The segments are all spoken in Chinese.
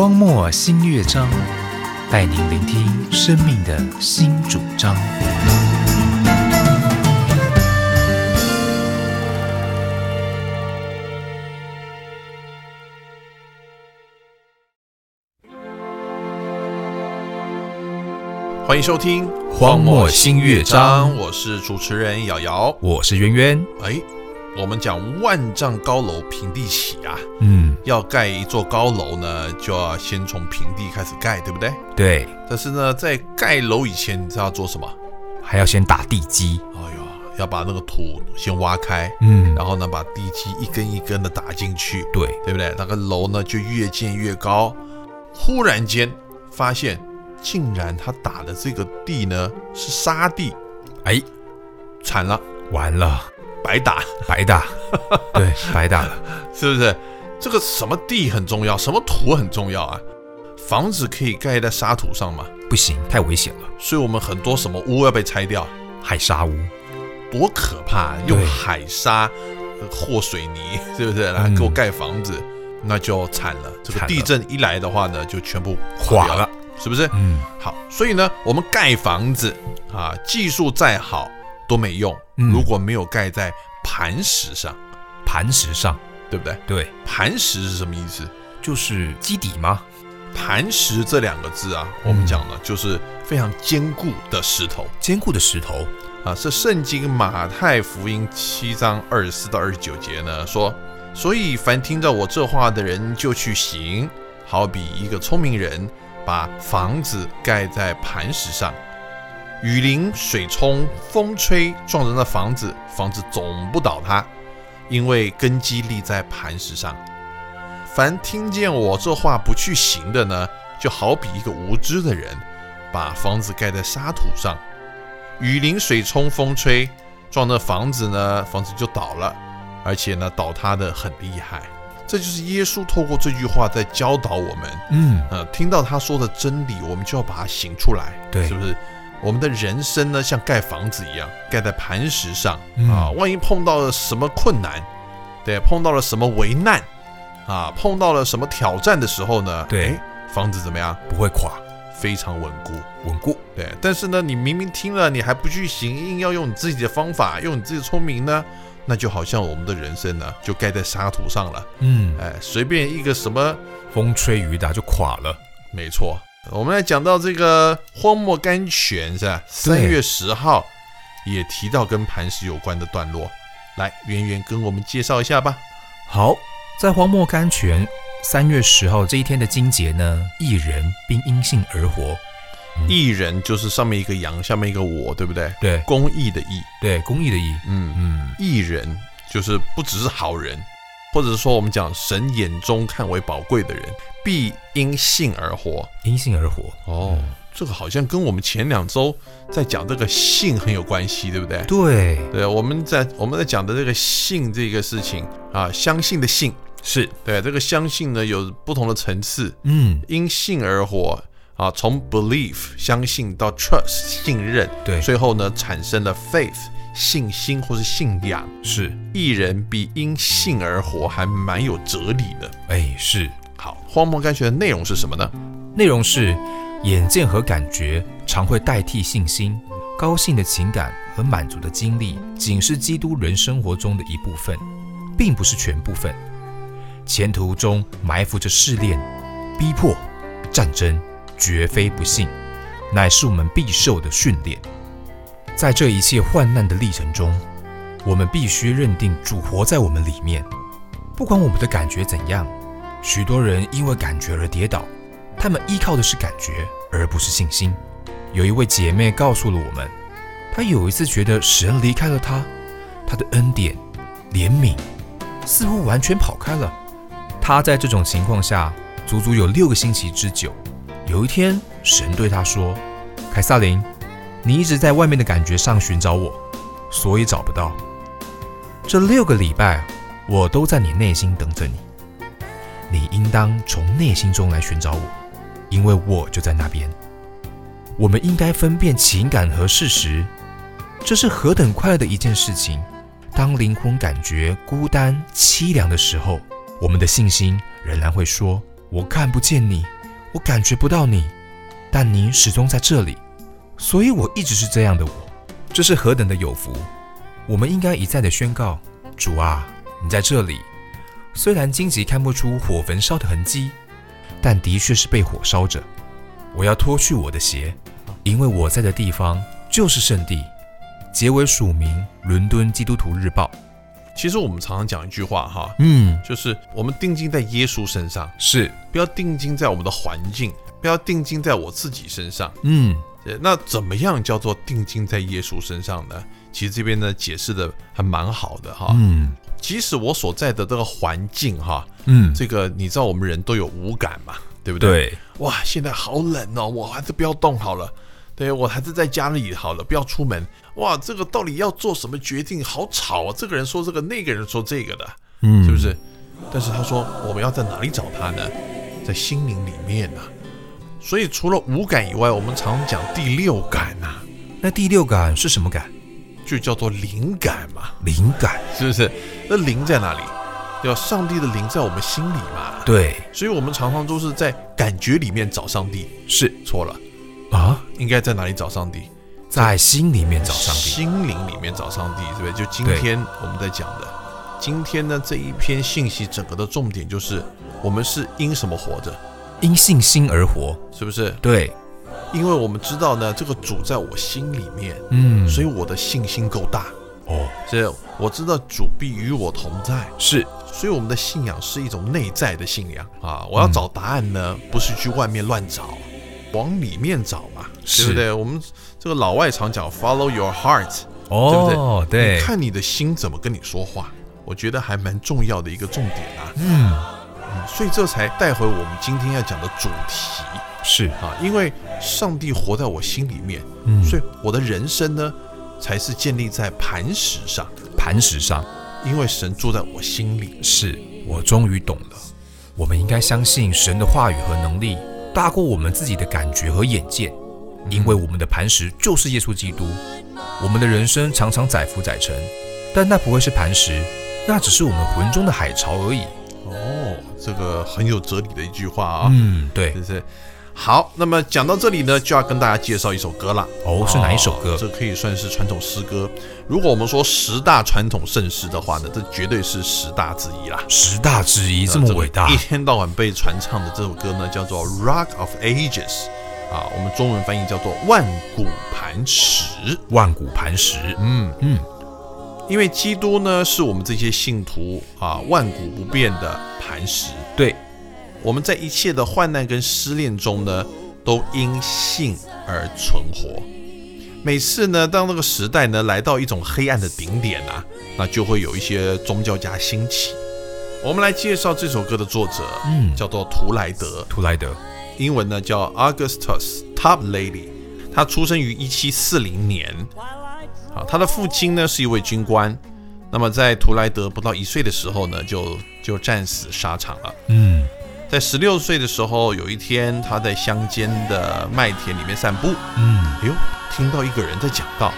荒漠新乐章，带您聆听生命的新主张。欢迎收听《荒漠新乐章我是主持人瑶瑶。我是渊渊。哎，我们讲万丈高楼平地起啊，嗯，要盖一座高楼呢，就要先从平地开始盖，对不对？对，但是呢，在盖楼以前，你知道要做什么？还要先打地基。哎呦，要把那个土先挖开，嗯，然后呢，把地基一根一根的打进去，对，对不对？那个楼呢，就越建越高。忽然间发现，竟然他打的这个地呢是沙地，哎，惨了，完了，白打。白打，对，白打了。是不是？这个什么地很重要，什么土很重要啊？房子可以盖在沙土上吗？不行，太危险了，所以我们很多什么屋要被拆掉，海沙屋。多可怕！用海沙呃和水泥，是不是来给我盖房子？那就惨了。这个地震一来的话呢，就全部垮了，是不是？嗯好，所以呢，我们盖房子啊，技术再好都没用，嗯如果没有盖在磐石上，磐石上，对不对？对，磐石是什么意思？就是基底吗？磐石这两个字啊，我们讲的就是非常坚固的石头坚固的石头。啊。是圣经马太福音七章二十四到二十九节呢说，所以凡听着我这话的人就去行，好比一个聪明人把房子盖在磐石上，雨淋、水冲、风吹，撞着那房子，房子总不倒塌，因为根基立在磐石上。凡听见我这话不去行的呢，就好比一个无知的人，把房子盖在沙土上，雨淋、水冲、风吹，撞那房子呢，房子就倒了，而且呢，倒塌的很厉害。这就是耶稣透过这句话在教导我们，嗯，呃，听到他说的真理，我们就要把它行出来，对是不是？我们的人生呢，像盖房子一样，盖在磐石上嗯啊。万一碰到了什么困难，对，碰到了什么危难啊，碰到了什么挑战的时候呢，对，房子怎么样？不会垮，非常稳固。稳固。对，但是呢，你明明听了，你还不去行，硬要用你自己的方法，用你自己的聪明呢，那就好像我们的人生呢，就盖在沙土上了。嗯，哎，随便一个什么风吹雨打就垮了。没错，我们来讲到这个荒漠甘泉是吧？三月十号也提到跟磐石有关的段落，来，圆圆跟我们介绍一下吧。好，在荒漠甘泉三月十号这一天的金节呢，一人并因信而活。艺人就是上面一个羊，下面一个我，对不对？对公益的义，对，公益的义。嗯，嗯，义人就是不只是好人，或者是说我们讲神眼中看为宝贵的人，必因信而活。因信而活。哦，这个好像跟我们前两周在讲这个信很有关系，对不对？对，对，我们在我们在讲的这个信这个事情啊，相信的信，是，对这个相信呢有不同的层次，嗯，因信而活啊，从 belief 相信到 trust 信任，对，最后呢产生了 faith 信心或是信仰。是，一人比因信而活还蛮有哲理的。哎，是。好，荒漠甘泉的内容是什么呢？内容是眼见和感觉常会代替信心，高兴的情感和满足的经历仅是基督人生活中的一部分，并不是全部分。前途中埋伏着试炼、逼迫、战争，绝非不幸，乃是我们必受的训练。在这一切患难的历程中，我们必须认定主活在我们里面，不管我们的感觉怎样。许多人因为感觉而跌倒，他们依靠的是感觉，而不是信心。有一位姐妹告诉了我们，她有一次觉得神离开了她，她的恩典、怜悯似乎完全跑开了。她在这种情况下，足足有六个星期之久。有一天，神对他说：“凯撒琳，你一直在外面的感觉上寻找我，所以找不到。这六个礼拜，我都在你内心等着你。你应当从内心中来寻找我，因为我就在那边。我们应该分辨情感和事实，这是何等快乐的一件事情！当灵魂感觉孤单、凄凉的时候，我们的信心仍然会说：“我看不见你，我感觉不到你，但你始终在这里，所以我一直是这样的我。这是何等的有福！我们应该一再的宣告：主啊，你在这里。虽然荆棘看不出火焚烧的痕迹，但的确是被火烧着。我要脱去我的鞋，因为我在的地方就是圣地。结尾署名：伦敦基督徒日报。其实我们常常讲一句话哈，嗯，就是我们定睛在耶稣身上，是，不要定睛在我们的环境，不要定睛在我自己身上。嗯，那怎么样叫做定睛在耶稣身上呢？其实这边呢解释的还蛮好的哈。嗯即使我所在的这个环境哈，嗯，这个你知道我们人都有五感嘛，对不对？对，哇，现在好冷哦，我还是不要动好了。对我还是在家里好了，不要出门。哇，这个到底要做什么决定？好吵啊！这个人说这个，那个人说这个的，嗯，是不？是？但是他说我们要在哪里找他呢？在心灵里面呐、所以除了五感以外，我们常讲第六感呐、那第六感是什么感？就叫做灵感嘛，灵感。是不是？那灵在哪里？对吧？上帝的灵在我们心里嘛。对，所以我们常常都是在感觉里面找上帝，是错了，啊，应该在哪里找上帝？在心里面找上帝。心灵里面找上帝，对不对？就今天我们在讲的，今天呢这一篇信息，整个的重点就是我们是因什么活着，因信心而活。是不是？对，因为我们知道呢，这个主在我心里面，嗯，所以我的信心够大，哦，所以我知道主必与我同在，是，所以我们的信仰是一种内在的信仰啊。我要找答案呢，不是去外面乱找，往里面找嘛，对是不对？我们这个老外常讲 “follow your heart”。哦，对。你看你的心怎么跟你说话，我觉得还蛮重要的一个重点啊。嗯，嗯，所以这才带回我们今天要讲的主题。是，啊，因为上帝活在我心里面，嗯，所以我的人生呢，才是建立在磐石上，磐石上。因为神住在我心里。是我终于懂了，我们应该相信神的话语和能力大过我们自己的感觉和眼见，因为我们的磐石就是耶稣基督。我们的人生常常载浮载沉，但那不会是磐石，那只是我们魂中的海潮而已。哦，这个很有哲理的一句话啊，嗯，对是？好，那么讲到这里呢，就要跟大家介绍一首歌了。哦，是哪一首歌哦？这可以算是传统诗歌。如果我们说十大传统盛世的话呢，这绝对是十大之一啦。十大之一，这么伟大一，天到晚被传唱的这首歌呢，叫做《Rock of Ages》啊，我们中文翻译叫做《万古磐石》。万古磐石。嗯，嗯，因为基督呢是我们这些信徒啊万古不变的磐石。对，我们在一切的患难跟失恋中呢，都因信而存活。每次呢，当那个时代呢来到一种黑暗的顶点啊，那就会有一些宗教家兴起。我们来介绍这首歌的作者，嗯，叫做图莱德，图莱德，英文呢叫 Augustus Toplady。他出生于一七四零年，好，他的父亲呢是一位军官。那么在图莱德不到一岁的时候呢，就就战死沙场了。嗯，在十六岁的时候，有一天他在乡间的麦田里面散步，嗯，哎呦，听到一个人在讲道，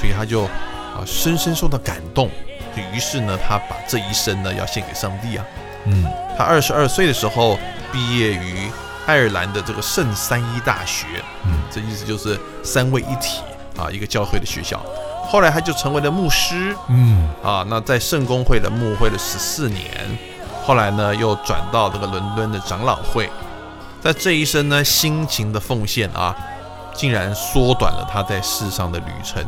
所以他就啊深深受到感动，就于是呢，他把这一生呢要献给上帝啊。嗯，他二十二岁的时候毕业于爱尔兰的这个圣三一大学，嗯，这意思就是三位一体啊，一个教会的学校。后来他就成为了牧师。嗯，啊，那在圣公会的牧会了十四年，后来呢又转到这个伦敦的长老会，在这一生呢辛勤的奉献啊，竟然缩短了他在世上的旅程，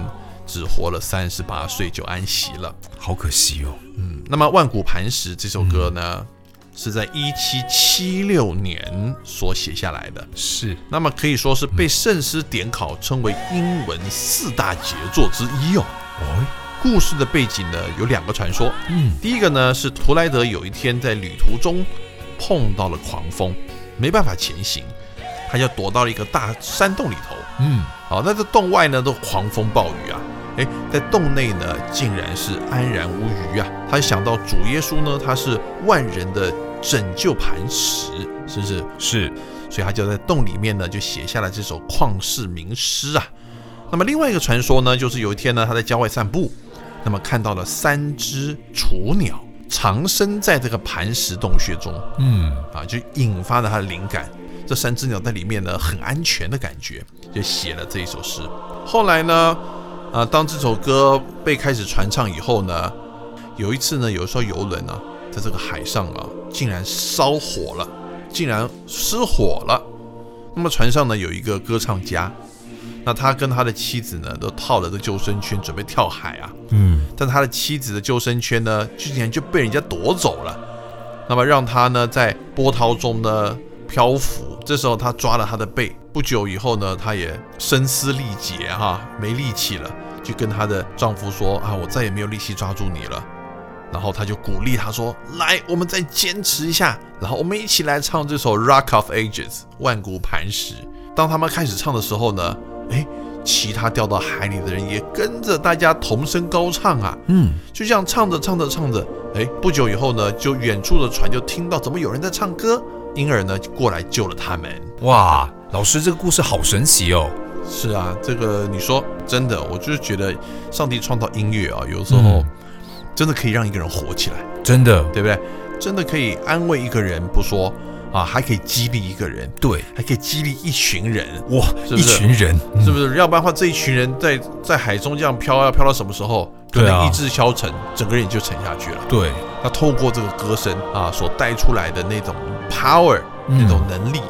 只活了三十八岁就安息了。好可惜哦。嗯，那么《万古磐石》这首歌呢，是在一七七六年所写下来的，是，那么可以说是被圣诗典考称为英文四大杰作之一哦。哦，故事的背景呢有两个传说，嗯，第一个呢是图莱德有一天在旅途中碰到了狂风，没办法前行，他就躲到了一个大山洞里头。嗯，好，那这洞外呢都狂风暴雨啊，诶，在洞内呢竟然是安然无虞啊。他想到主耶稣呢，他是万人的拯救磐石，是不是？是，所以他就在洞里面呢就写下了这首旷世名诗啊。那么另外一个传说呢，就是有一天呢他在郊外散步，那么看到了三只雏鸟藏身在这个磐石洞穴中，嗯，啊，就引发了他的灵感。这三只鸟在里面呢，很安全的感觉，就写了这一首诗。后来呢，啊，当这首歌被开始传唱以后呢，有一次呢，有一艘游轮啊，在这个海上啊，竟然烧火了，竟然失火了。那么船上呢，有一个歌唱家，那他跟他的妻子呢，都套了个救生圈，准备跳海啊。嗯，但他的妻子的救生圈呢，竟然就被人家夺走了。那么让他呢，在波涛中呢漂浮。这时候他抓了他的背。不久以后呢，他也声嘶力竭哈，没力气了，就跟他的丈夫说啊，我再也没有力气抓住你了。然后他就鼓励他说：“来，我们再坚持一下，然后我们一起来唱这首《Rock of Ages》万古磐石。”当他们开始唱的时候呢，哎，其他掉到海里的人也跟着大家同声高唱啊，嗯，就这样唱着唱着唱着，哎，不久以后呢，就远处的船就听到怎么有人在唱歌，因而呢就过来救了他们。哇，老师这个故事好神奇哦。是啊，这个你说真的，我就是觉得上帝创造音乐啊，有时候嗯真的可以让一个人活起来。真的，对不对？真的可以安慰一个人不说啊，还可以激励一个人，对，还可以激励一群人，哇，是是一群人，嗯是不是？要不然的话，这一群人在在海中这样飘，要飘到什么时候？可能意志消沉，整个人也就沉下去了。对，那透过这个歌声啊，所带出来的那种 power，嗯那种能力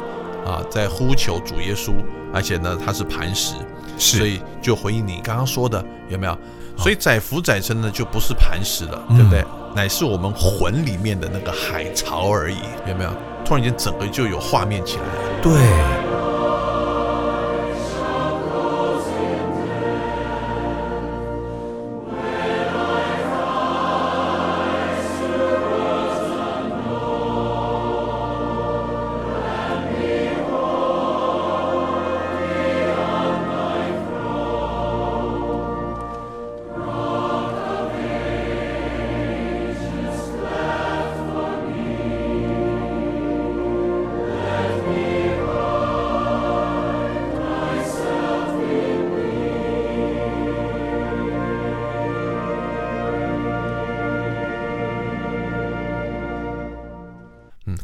啊，在呼求主耶稣，而且呢，他是磐石，是所以就回应你刚刚说的，有没有？所以载浮载沉呢，就不是磐石了，嗯对不对？乃是我们魂里面的那个海潮而已，有没有？突然间整个就有画面起来了。对，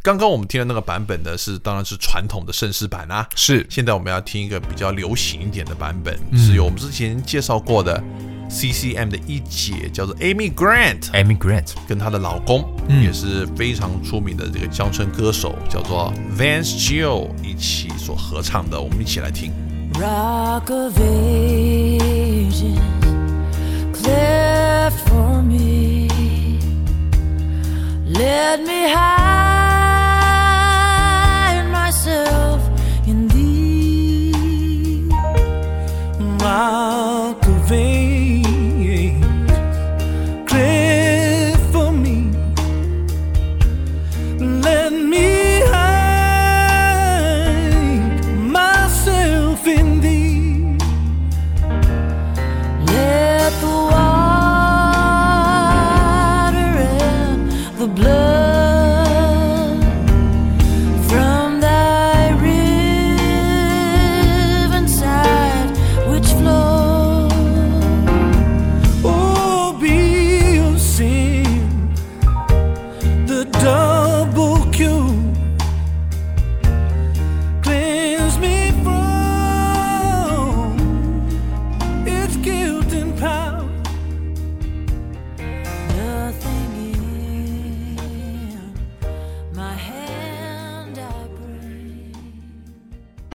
刚刚我们听的那个版本呢，是当然是传统的盛世版啊。是现在我们要听一个比较流行一点的版本，嗯是由我们之前介绍过的 CCM 的一姐叫做 Amy Grant，Amy Grant，跟她的老公、嗯也是非常出名的这个乡村歌手，叫做 Vance Gill 一起所合唱的，我们一起来听。Rock of ages, cleft for me. Let me hide myself in thee. While